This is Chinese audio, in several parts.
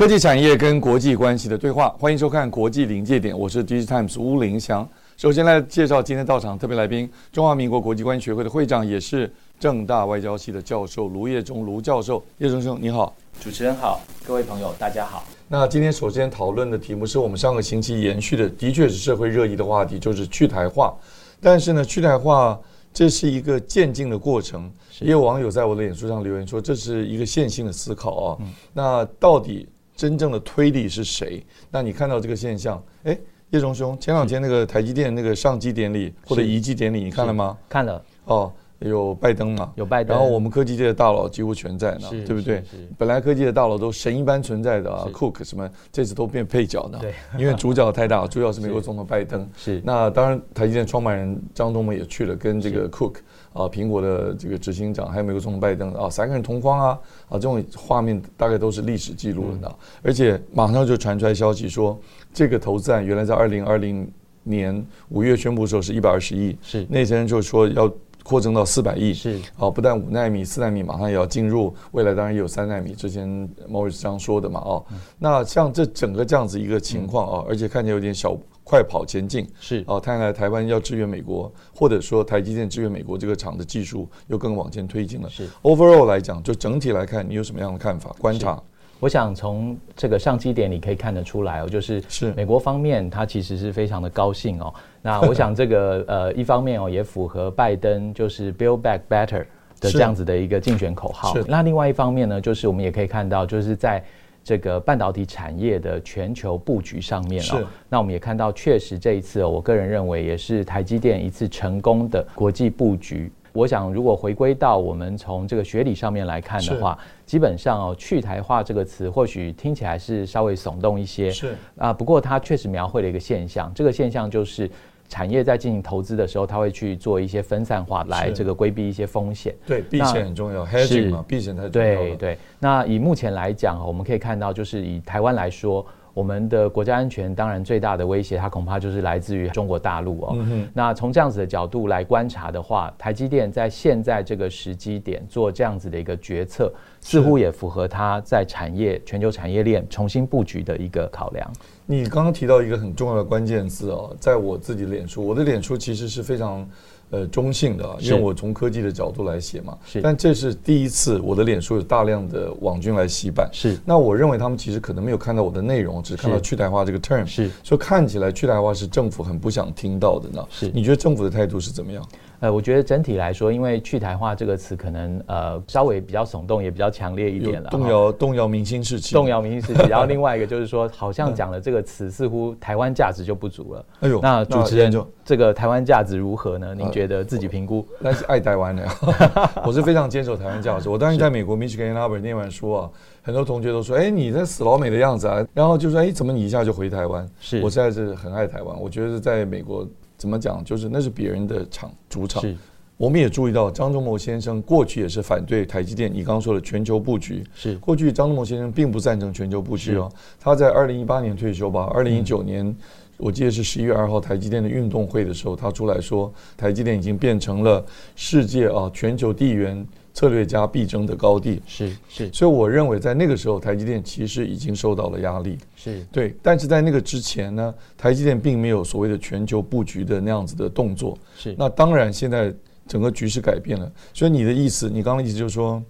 科技产业跟国际关系的对话，欢迎收看《国际临界点》，我是 DG Times 吴林祥。首先来介绍今天到场特别来宾，中华民国国际关系学会的会长，也是正大外交系的教授卢业忠卢教授。叶忠兄，你好。主持人好，各位朋友大家好。那今天首先讨论的题目是我们上个星期延续的，的确是社会热议的话题，就是去台化。但是呢，去台化这是一个渐进的过程。也有网友在我的脸书上留言说，这是一个线性的思考啊。嗯、那到底？真正的推力是谁？那你看到这个现象？哎，叶中兄，前两天那个台积电那个上机典礼或者移机典礼，你看了吗？看了。哦，有拜登嘛？有拜登。然后我们科技界的大佬几乎全在呢，对不对？本来科技的大佬都神一般存在的啊，Cook 什么，这次都变配角呢。对。因为主角太大，主角是美国总统拜登。是。那当然，台积电创办人张忠谋也去了，跟这个 Cook。啊，苹果的这个执行长，还有美国总统拜登啊，三个人同框啊，啊，这种画面大概都是历史记录了的。嗯、而且马上就传出来消息说，这个投资案原来在二零二零年五月宣布的时候是一百二十亿，是那些人就说要扩增到四百亿，是啊，不但五纳米、四纳米马上也要进入，未来当然也有三纳米，之前 Morris 这样说的嘛，哦，嗯、那像这整个这样子一个情况啊，嗯、而且看起来有点小。快跑前进是哦，看来台湾要支援美国，或者说台积电支援美国这个厂的技术又更往前推进了。是 overall 来讲，就整体来看，你有什么样的看法？观察？我想从这个上机点你可以看得出来哦，就是是美国方面，他其实是非常的高兴哦。那我想这个 呃，一方面哦，也符合拜登就是 Build Back Better 的这样子的一个竞选口号。那另外一方面呢，就是我们也可以看到，就是在。这个半导体产业的全球布局上面哦，那我们也看到，确实这一次哦，我个人认为也是台积电一次成功的国际布局。我想，如果回归到我们从这个学理上面来看的话，基本上哦，去台化这个词或许听起来是稍微耸动一些，是啊，不过它确实描绘了一个现象，这个现象就是。产业在进行投资的时候，他会去做一些分散化，来这个规避一些风险。对，避险很重要，hedging 嘛，避险太重要。对对。那以目前来讲，我们可以看到，就是以台湾来说。我们的国家安全当然最大的威胁，它恐怕就是来自于中国大陆哦。嗯、那从这样子的角度来观察的话，台积电在现在这个时机点做这样子的一个决策，似乎也符合它在产业全球产业链重新布局的一个考量。你刚刚提到一个很重要的关键字哦，在我自己的脸书，我的脸书其实是非常。呃，中性的，因为我从科技的角度来写嘛。是。但这是第一次，我的脸书有大量的网军来洗版。是。那我认为他们其实可能没有看到我的内容，只看到去台化这个 term。是。所以看起来去台化是政府很不想听到的呢。是。你觉得政府的态度是怎么样？呃，我觉得整体来说，因为去台化这个词可能呃稍微比较耸动，也比较强烈一点了，动摇动摇民心士气，动摇民心士气。然后另外一个就是说，好像讲了这个词，似乎台湾价值就不足了。哎呦，那主持人就这个台湾价值如何呢？您觉得自己评估？那是爱台湾的，我是非常坚守台湾价值。我当时在美国 Michigan Ann Arbor 念完书啊，很多同学都说：“哎，你这死老美的样子啊。”然后就说：“哎，怎么你一下就回台湾？”是我实在是很爱台湾。我觉得在美国。怎么讲？就是那是别人的场主场。是，我们也注意到张忠谋先生过去也是反对台积电。你刚刚说的全球布局，是过去张忠谋先生并不赞成全球布局哦。他在二零一八年退休吧，二零一九年我记得是十一月二号台积电的运动会的时候，他出来说台积电已经变成了世界啊全球地缘。策略家必争的高地是是，所以我认为在那个时候，台积电其实已经受到了压力，是对。但是在那个之前呢，台积电并没有所谓的全球布局的那样子的动作，是。那当然，现在整个局势改变了，所以你的意思，你刚刚的意思就是说，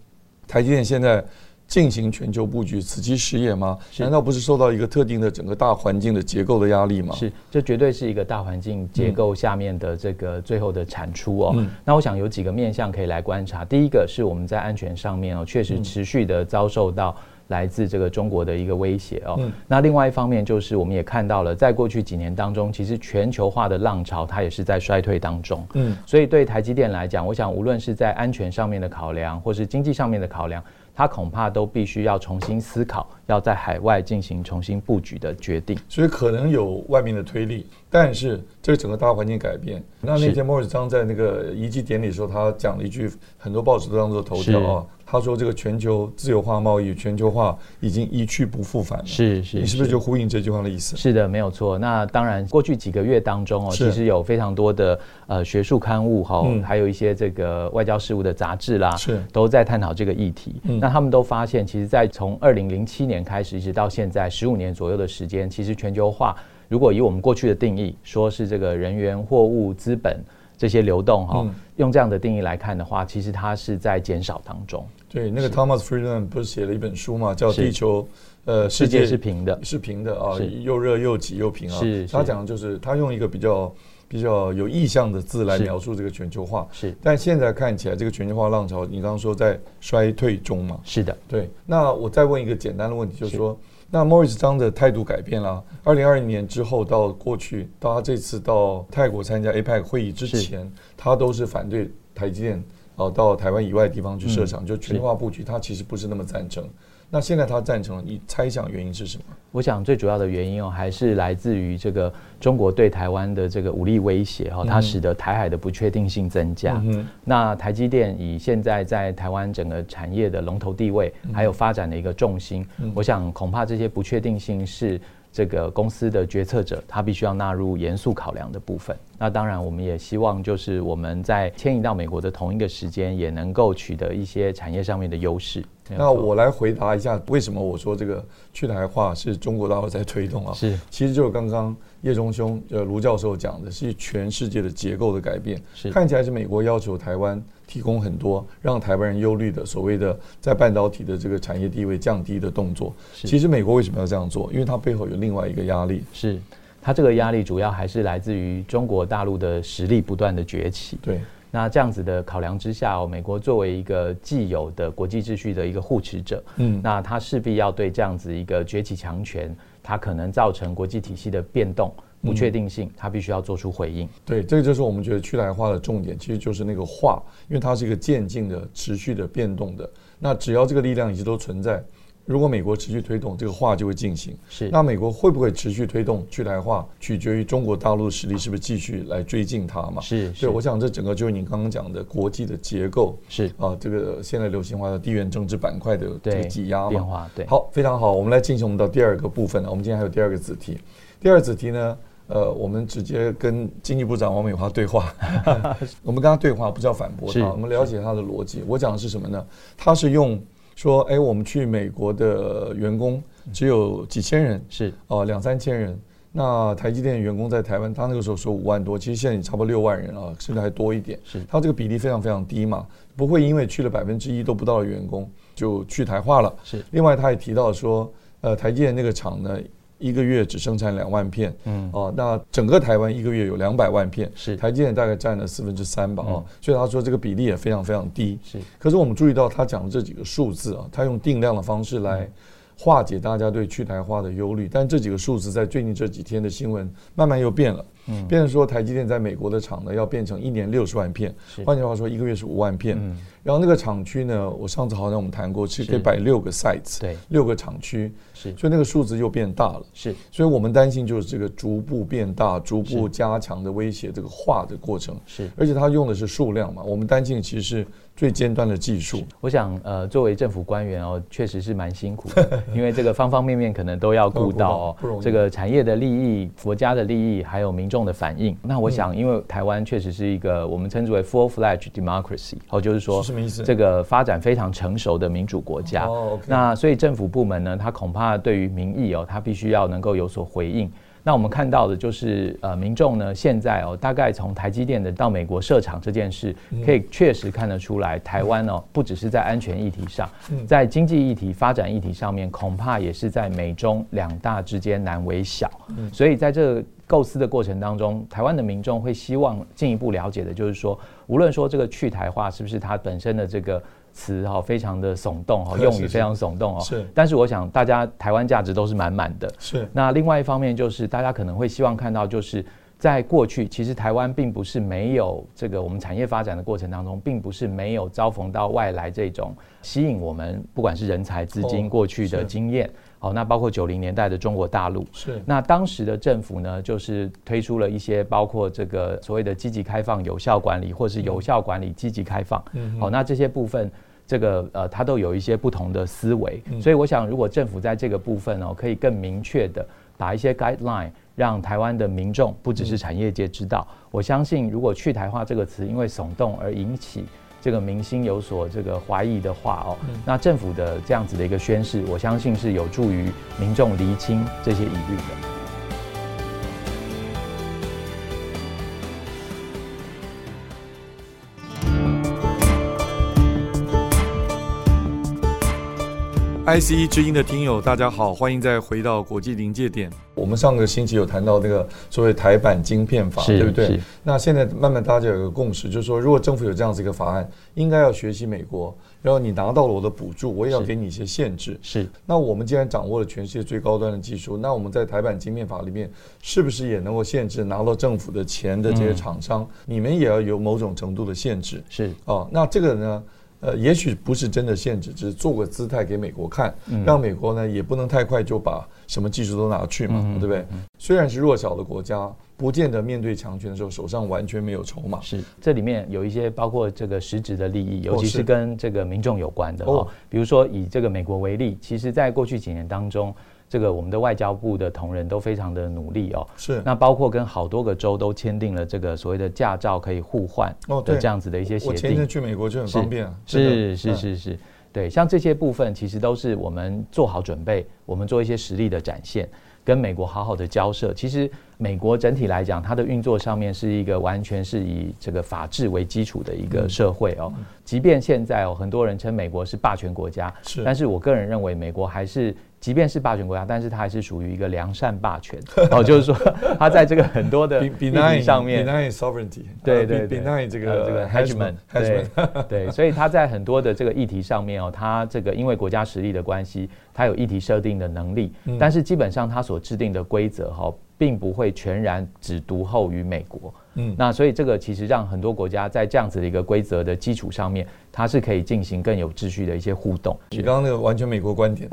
台积电现在。进行全球布局，此其时也吗？难道不是受到一个特定的整个大环境的结构的压力吗？是，这绝对是一个大环境结构下面的这个最后的产出哦。嗯、那我想有几个面向可以来观察。第一个是我们在安全上面哦，确实持续的遭受到来自这个中国的一个威胁哦。嗯、那另外一方面就是我们也看到了，在过去几年当中，其实全球化的浪潮它也是在衰退当中。嗯，所以对台积电来讲，我想无论是在安全上面的考量，或是经济上面的考量。他恐怕都必须要重新思考，要在海外进行重新布局的决定。所以可能有外面的推力，但是这个整个大环境改变。那那天莫瑞章在那个遗迹典礼的时候，他讲了一句，很多报纸都当做头条啊。他说：“这个全球自由化贸易、全球化已经一去不复返了。”是是，你是不是就呼应这句话的意思？是的，没有错。那当然，过去几个月当中哦，其实有非常多的呃学术刊物哈，还有一些这个外交事务的杂志啦，是都在探讨这个议题。那他们都发现，其实，在从二零零七年开始一直到现在十五年左右的时间，其实全球化如果以我们过去的定义，说是这个人员、货物、资本。这些流动哈，用这样的定义来看的话，其实它是在减少当中。对，那个 Thomas Friedman 不是写了一本书嘛，叫《地球》，呃，世界是平的，是平的啊，又热又挤又平啊。是，他讲的就是他用一个比较比较有意向的字来描述这个全球化。是，但现在看起来这个全球化浪潮，你刚刚说在衰退中嘛？是的，对。那我再问一个简单的问题，就是说。那 Morris 张的态度改变了。二零二零年之后到过去，到他这次到泰国参加 APEC 会议之前，他都是反对台积电哦到台湾以外的地方去设厂，就全球化布局，他其实不是那么赞成。那现在他赞成了，你猜想原因是什么？我想最主要的原因哦，还是来自于这个中国对台湾的这个武力威胁哈，它使得台海的不确定性增加。嗯、那台积电以现在在台湾整个产业的龙头地位，还有发展的一个重心，嗯、我想恐怕这些不确定性是这个公司的决策者他必须要纳入严肃考量的部分。那当然，我们也希望就是我们在迁移到美国的同一个时间，也能够取得一些产业上面的优势。那我来回答一下，为什么我说这个去台化是中国大陆在推动啊？是，其实就是刚刚叶中兄呃卢教授讲的，是全世界的结构的改变。是，看起来是美国要求台湾提供很多让台湾人忧虑的所谓的在半导体的这个产业地位降低的动作。是，其实美国为什么要这样做？因为它背后有另外一个压力。是，它这个压力主要还是来自于中国大陆的实力不断的崛起。对。那这样子的考量之下，哦，美国作为一个既有的国际秩序的一个护持者，嗯，那它势必要对这样子一个崛起强权，它可能造成国际体系的变动、不确定性，他必须要做出回应。对，这个就是我们觉得去台化的重点，其实就是那个化，因为它是一个渐进的、持续的变动的。那只要这个力量一直都存在。如果美国持续推动这个化，就会进行。是，那美国会不会持续推动去台化，取决于中国大陆的实力是不是继续来追进它嘛？是，对，我想这整个就是你刚刚讲的国际的结构。是啊，这个现在流行化的地缘政治板块的这个挤压嘛。变化。对。好，非常好，我们来进行我们的第二个部分了。我们今天还有第二个子题，第二子题呢，呃，我们直接跟经济部长王美华对话。我们跟他对话不叫反驳他，我们了解他的逻辑。我讲的是什么呢？他是用。说，哎，我们去美国的员工只有几千人，是哦，两三千人。那台积电员工在台湾，他那个时候说五万多，其实现在也差不多六万人啊，甚至还多一点。是，他这个比例非常非常低嘛，不会因为去了百分之一都不到的员工就去台化了。是，另外他也提到说，呃，台积电那个厂呢。一个月只生产两万片，嗯，哦，那整个台湾一个月有两百万片，是。台积电大概占了四分之三吧，哦，所以他说这个比例也非常非常低，是。可是我们注意到他讲的这几个数字啊，他用定量的方式来化解大家对去台化的忧虑，但这几个数字在最近这几天的新闻慢慢又变了。嗯，变成说台积电在美国的厂呢，要变成一年六十万片，换句话说，一个月是五万片。嗯，然后那个厂区呢，我上次好像我们谈过，其实可以摆六个 sites，对，六个厂区，是，所以那个数字又变大了。是，所以我们担心就是这个逐步变大、逐步加强的威胁，这个化的过程。是，而且它用的是数量嘛，我们担心其实是最尖端的技术。我想，呃，作为政府官员哦，确实是蛮辛苦的，因为这个方方面面可能都要顾到哦。这个产业的利益、国家的利益，还有民众的反应，那我想，因为台湾确实是一个我们称之为 full-fledged democracy，哦，就是说，什么意思？这个发展非常成熟的民主国家。哦，那所以政府部门呢，他恐怕对于民意哦，他必须要能够有所回应。那我们看到的就是，呃，民众呢，现在哦，大概从台积电的到美国设厂这件事，可以确实看得出来，台湾哦，不只是在安全议题上，在经济议题、发展议题上面，恐怕也是在美中两大之间难为小。所以在这个构思的过程当中，台湾的民众会希望进一步了解的，就是说，无论说这个去台化是不是它本身的这个。词哈非常的耸动哈，用语非常耸动哦。是，但是我想大家台湾价值都是满满的。是。那另外一方面就是大家可能会希望看到，就是在过去，其实台湾并不是没有这个我们产业发展的过程当中，并不是没有遭逢到外来这种吸引我们，不管是人才、资金过去的经验。好，那包括九零年代的中国大陆，是那当时的政府呢，就是推出了一些包括这个所谓的积极开放、有效管理，或是有效管理、积极开放。嗯，好，那这些部分，这个呃，它都有一些不同的思维。嗯，所以我想，如果政府在这个部分哦，可以更明确的把一些 guideline 让台湾的民众，不只是产业界知道，我相信，如果去台化这个词因为耸动而引起。这个民心有所这个怀疑的话哦，那政府的这样子的一个宣示，我相信是有助于民众厘清这些疑虑的。IC 之音的听友，大家好，欢迎再回到国际临界点。我们上个星期有谈到那个所谓台版晶片法，对不对？那现在慢慢大家有一个共识，就是说，如果政府有这样子一个法案，应该要学习美国，然后你拿到了我的补助，我也要给你一些限制。是。那我们既然掌握了全世界最高端的技术，那我们在台版晶片法里面，是不是也能够限制拿到政府的钱的这些厂商？嗯、你们也要有某种程度的限制。是。哦，那这个呢？呃，也许不是真的限制，只是做个姿态给美国看，让美国呢也不能太快就把什么技术都拿去嘛，对不对？虽然是弱小的国家，不见得面对强权的时候手上完全没有筹码。是，这里面有一些包括这个实质的利益，尤其是跟这个民众有关的哦。比如说以这个美国为例，其实在过去几年当中。这个我们的外交部的同仁都非常的努力哦，是。那包括跟好多个州都签订了这个所谓的驾照可以互换的这样子的一些协定。我前去美国就很方便啊。是是是是，对，像这些部分其实都是我们做好准备，我们做一些实力的展现，跟美国好好的交涉。其实美国整体来讲，它的运作上面是一个完全是以这个法治为基础的一个社会哦。即便现在哦，很多人称美国是霸权国家，是，但是我个人认为美国还是。即便是霸权国家，但是它还是属于一个良善霸权。哦，就是说，它在这个很多的议题上面，benign sovereignty，对对，benign 这个这个 hedge man，对对，所以它在很多的这个议题上面哦，它这个因为国家实力的关系，它有议题设定的能力，但是基本上它所制定的规则哈，并不会全然只独厚于美国。嗯，那所以这个其实让很多国家在这样子的一个规则的基础上面。它是可以进行更有秩序的一些互动。你刚刚那个完全美国观点，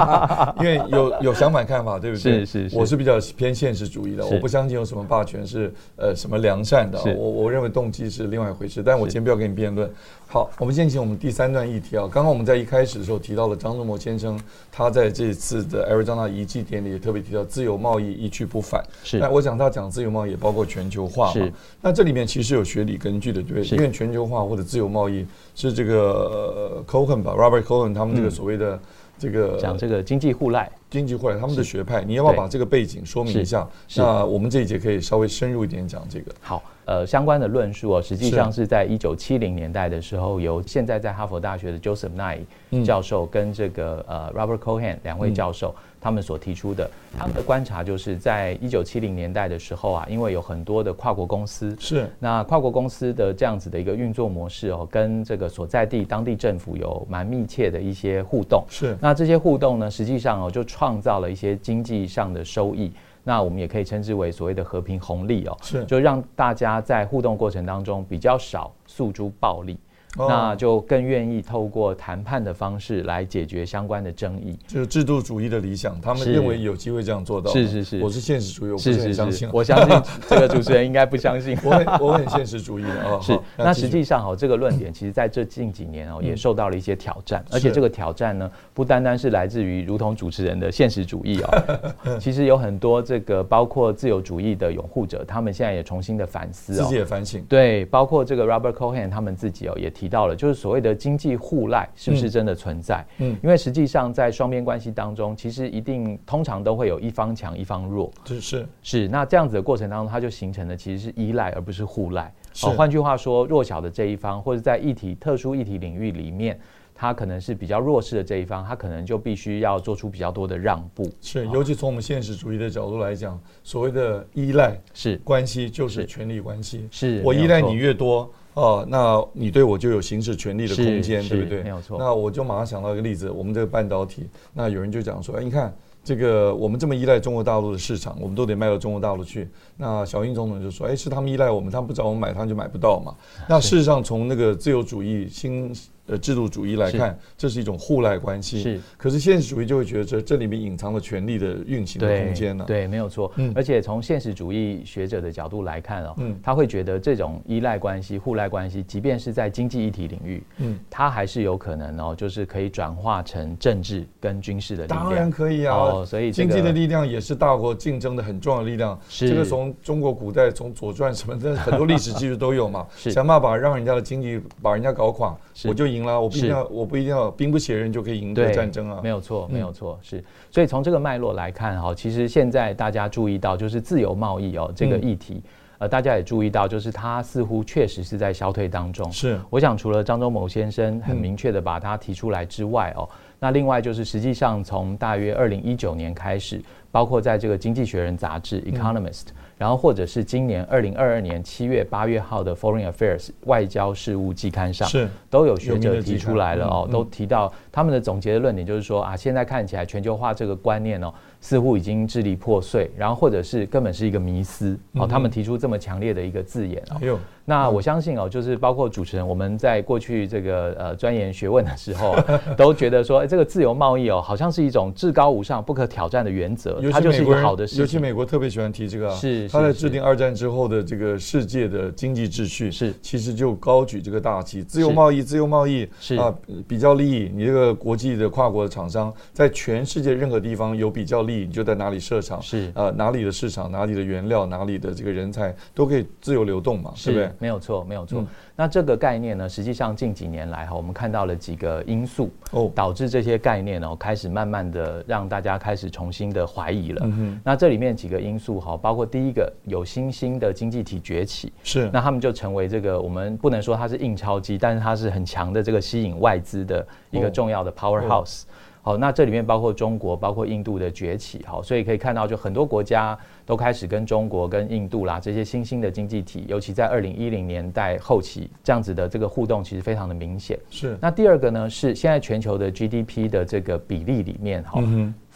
因为有有相反看法，对不对？是是是。我是比较偏现实主义的，我不相信有什么霸权是呃什么良善的。我我认为动机是另外一回事。但我先不要跟你辩论。好，我们先请我们第三段议题啊。刚刚我们在一开始的时候提到了张忠谋先生，他在这次的 Arizona 遗迹典礼也特别提到自由贸易一去不返。是。那我想他讲自由贸易也包括全球化嘛。是。那这里面其实有学理根据的，对不对？因为全球化或者自由贸易。是这个 Cohen 吧，Robert Cohen 他们这个所谓的这个讲这个经济互赖，经济互赖他们的学派，你要不要把这个背景说明一下？那我们这一节可以稍微深入一点讲这个。好。呃，相关的论述哦，实际上是。在一九七零年代的时候，由现在在哈佛大学的 Joseph Nye 教授跟这个呃 Robert Cohen 两位教授他们所提出的。他们的观察就是在一九七零年代的时候啊，因为有很多的跨国公司是那跨国公司的这样子的一个运作模式哦，跟这个所在地当地政府有蛮密切的一些互动。是那这些互动呢，实际上哦就创造了一些经济上的收益。那我们也可以称之为所谓的和平红利哦，是，就让大家在互动过程当中比较少诉诸暴力。那就更愿意透过谈判的方式来解决相关的争议，就是制度主义的理想，他们认为有机会这样做到。是是是，我是现实主义，我不是很相信。我相信这个主持人应该不相信。我很我很现实主义的啊。是，那实际上哦，这个论点其实在这近几年哦也受到了一些挑战，而且这个挑战呢不单单是来自于如同主持人的现实主义哦，其实有很多这个包括自由主义的拥护者，他们现在也重新的反思，自己也反省。对，包括这个 Robert Cohen 他们自己哦也提到了，就是所谓。的经济互赖是不是真的存在？嗯，因为实际上在双边关系当中，其实一定通常都会有一方强一方弱，是是是。那这样子的过程当中，它就形成的其实是依赖而不是互赖。好，换句话说，弱小的这一方或者在议题特殊议题领域里面，它可能是比较弱势的这一方，它可能就必须要做出比较多的让步。是，尤其从我们现实主义的角度来讲，所谓的依赖是关系就是权力关系，是我依赖你越多。哦，那你对我就有行使权力的空间，对不对？没有错。那我就马上想到一个例子，我们这个半导体，那有人就讲说，哎，你看这个我们这么依赖中国大陆的市场，我们都得卖到中国大陆去。那小英总统就说：“哎，是他们依赖我们，他们不找我们买，他们就买不到嘛。”那事实上，从那个自由主义新。呃，制度主义来看，这是一种互赖关系。是，可是现实主义就会觉得这这里面隐藏了权力的运行的空间呢、啊。对，没有错。嗯，而且从现实主义学者的角度来看哦，嗯，他会觉得这种依赖关系、互赖关系，即便是在经济议题领域，嗯，它还是有可能哦，就是可以转化成政治跟军事的力量。当然可以啊。哦，所以、这个、经济的力量也是大国竞争的很重要的力量。是，这个从中国古代从《左传》什么的很多历史记录都有嘛。是，想办法让人家的经济把人家搞垮，我就赢了。我必须要。我不一定要兵不血刃就可以赢得战争啊！没有错，没有错，是。所以从这个脉络来看，哈，其实现在大家注意到，就是自由贸易哦这个议题，呃，大家也注意到，就是它似乎确实是在消退当中。是，我想除了张忠谋先生很明确的把它提出来之外，哦，那另外就是实际上从大约二零一九年开始，包括在这个《经济学人》杂志 （Economist）。然后，或者是今年二零二二年七月八月号的《Foreign Affairs》外交事务季刊上，是都有学者提出来了哦，都提到他们的总结的论点，就是说啊，现在看起来全球化这个观念哦。似乎已经支离破碎，然后或者是根本是一个迷思哦。他们提出这么强烈的一个字眼哦。那我相信哦，就是包括主持人，我们在过去这个呃钻研学问的时候，都觉得说，这个自由贸易哦，好像是一种至高无上、不可挑战的原则。它就是一个好的事情。尤其美国特别喜欢提这个，是他在制定二战之后的这个世界的经济秩序，是其实就高举这个大旗，自由贸易，自由贸易是啊，比较利益。你这个国际的跨国的厂商在全世界任何地方有比较利。你就在哪里设厂，是呃哪里的市场，哪里的原料，哪里的这个人才都可以自由流动嘛，是不是？没有错，没有错。嗯、那这个概念呢，实际上近几年来哈，我们看到了几个因素哦，导致这些概念呢开始慢慢的让大家开始重新的怀疑了。嗯哼。那这里面几个因素哈，包括第一个有新兴的经济体崛起，是那他们就成为这个我们不能说它是印钞机，但是它是很强的这个吸引外资的一个重要的 powerhouse。哦哦好，那这里面包括中国，包括印度的崛起，好，所以可以看到，就很多国家都开始跟中国、跟印度啦这些新兴的经济体，尤其在二零一零年代后期，这样子的这个互动其实非常的明显。是。那第二个呢，是现在全球的 GDP 的这个比例里面，哈。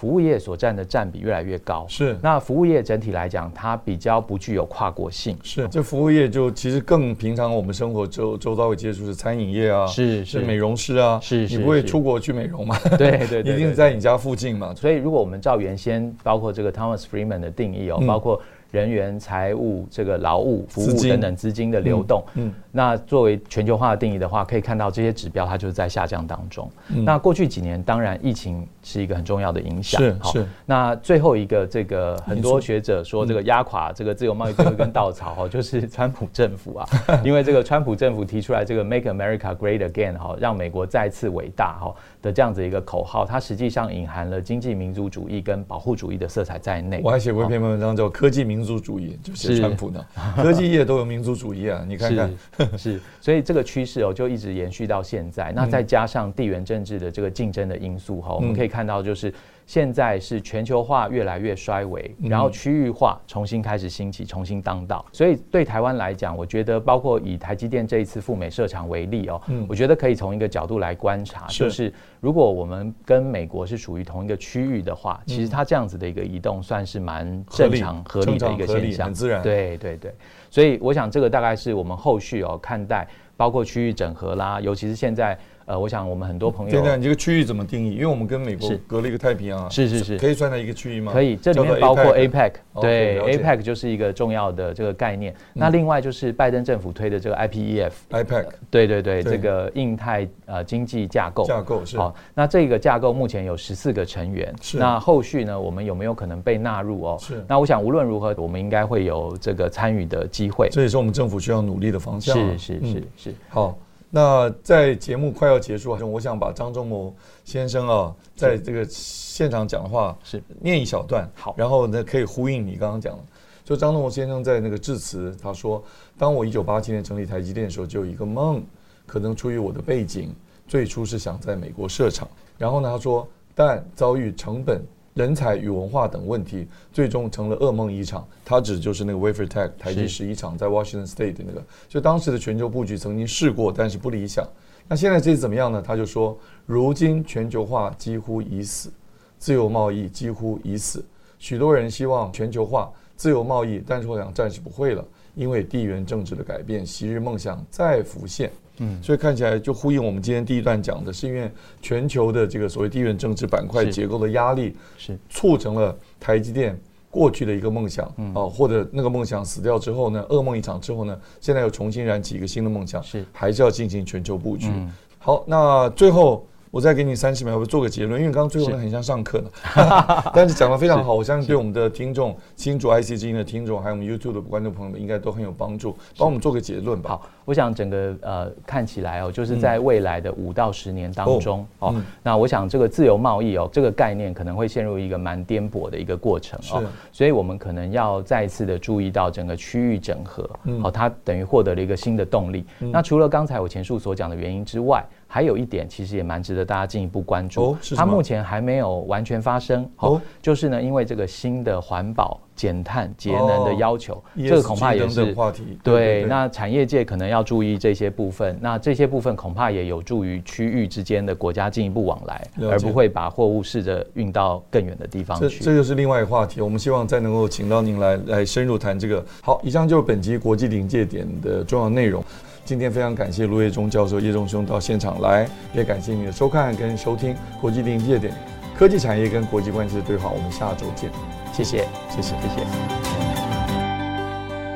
服务业所占的占比越来越高，是。那服务业整体来讲，它比较不具有跨国性。是，这服务业就其实更平常，我们生活周周遭会接触是餐饮业啊，是是美容师啊，是是。你不会出国去美容嘛？对对 对，一定在你家附近嘛。所以，如果我们照原先包括这个 Thomas Friedman 的定义哦，包括。人员、财务、这个劳务、服务等等资金的流动，嗯，嗯，那作为全球化的定义的话，可以看到这些指标它就是在下降当中。嗯，那过去几年，当然疫情是一个很重要的影响，是是。那最后一个，这个很多学者说，这个压垮这个自由贸易最后一根稻草哈，就是川普政府啊，因为这个川普政府提出来这个 “Make America Great Again” 哈，让美国再次伟大哈的这样子一个口号，它实际上隐含了经济民族主义跟保护主义的色彩在内。我还写过一篇文章叫《科技民族主义》，就是川普呢，科技业都有民族主义啊，你看看是，是，所以这个趋势哦，就一直延续到现在。那再加上地缘政治的这个竞争的因素哈，我们可以看到就是。现在是全球化越来越衰微，然后区域化重新开始兴起，重新当道。所以对台湾来讲，我觉得包括以台积电这一次赴美设厂为例哦，我觉得可以从一个角度来观察，就是如果我们跟美国是属于同一个区域的话，其实它这样子的一个移动算是蛮正常合理的一个现象，很自然。对对对，所以我想这个大概是我们后续哦看待包括区域整合啦，尤其是现在。呃，我想我们很多朋友，对对，你这个区域怎么定义？因为我们跟美国隔了一个太平洋，是是是，可以算在一个区域吗？可以，这里面包括 APEC，对，APEC 就是一个重要的这个概念。那另外就是拜登政府推的这个 IPEF，IPEC，对对对，这个印太呃经济架构架构是好。那这个架构目前有十四个成员，是。那后续呢，我们有没有可能被纳入哦？是。那我想无论如何，我们应该会有这个参与的机会。这也是我们政府需要努力的方向。是是是是，好。那在节目快要结束啊，我想把张忠谋先生啊，在这个现场讲的话是念一小段，好，然后呢可以呼应你刚刚讲的。就张忠谋先生在那个致辞，他说：“当我一九八七年成立台积电的时候，就有一个梦，可能出于我的背景，最初是想在美国设厂，然后呢，他说，但遭遇成本。”人才与文化等问题，最终成了噩梦一场。他指就是那个 Wafer Tech 台积十一厂在 Washington State 的那个，就当时的全球布局曾经试过，但是不理想。那现在这次怎么样呢？他就说，如今全球化几乎已死，自由贸易几乎已死。许多人希望全球化、自由贸易，但是我想暂时不会了，因为地缘政治的改变，昔日梦想再浮现。嗯，所以看起来就呼应我们今天第一段讲的，是因为全球的这个所谓地缘政治板块结构的压力，是。促成了台积电过去的一个梦想啊，或者那个梦想死掉之后呢，噩梦一场之后呢，现在又重新燃起一个新的梦想，是。还是要进行全球布局。好，那最后。我再给你三十秒，我做个结论，因为刚刚最后很像上课呢，但是讲的非常好，我相信对我们的听众、新竹 IC 之音的听众，还有我们 YouTube 的观众朋友们，应该都很有帮助。帮我们做个结论吧。好，我想整个呃看起来哦，就是在未来的五到十年当中、嗯、哦，那我想这个自由贸易哦，这个概念可能会陷入一个蛮颠簸的一个过程哦，所以我们可能要再一次的注意到整个区域整合，好，它等于获得了一个新的动力。那除了刚才我前述所讲的原因之外，还有一点，其实也蛮值得大家进一步关注。哦，它目前还没有完全发生。哦，就是呢，因为这个新的环保、减碳、节能的要求，哦、这个恐怕也是话题。对，那产业界可能要注意这些部分。那这些部分恐怕也有助于区域之间的国家进一步往来，而不会把货物试着运到更远的地方去。这这就是另外一个话题。我们希望再能够请到您来来深入谈这个。好，以上就是本集国际临界点的重要内容。今天非常感谢卢业中教授、叶仲兄到现场来，也感谢你的收看跟收听《国际临界点》科技产业跟国际关系的对话。我们下周见，谢谢，谢谢，谢谢。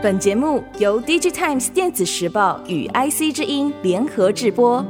本节目由 DigiTimes 电子时报与 IC 之音联合制播。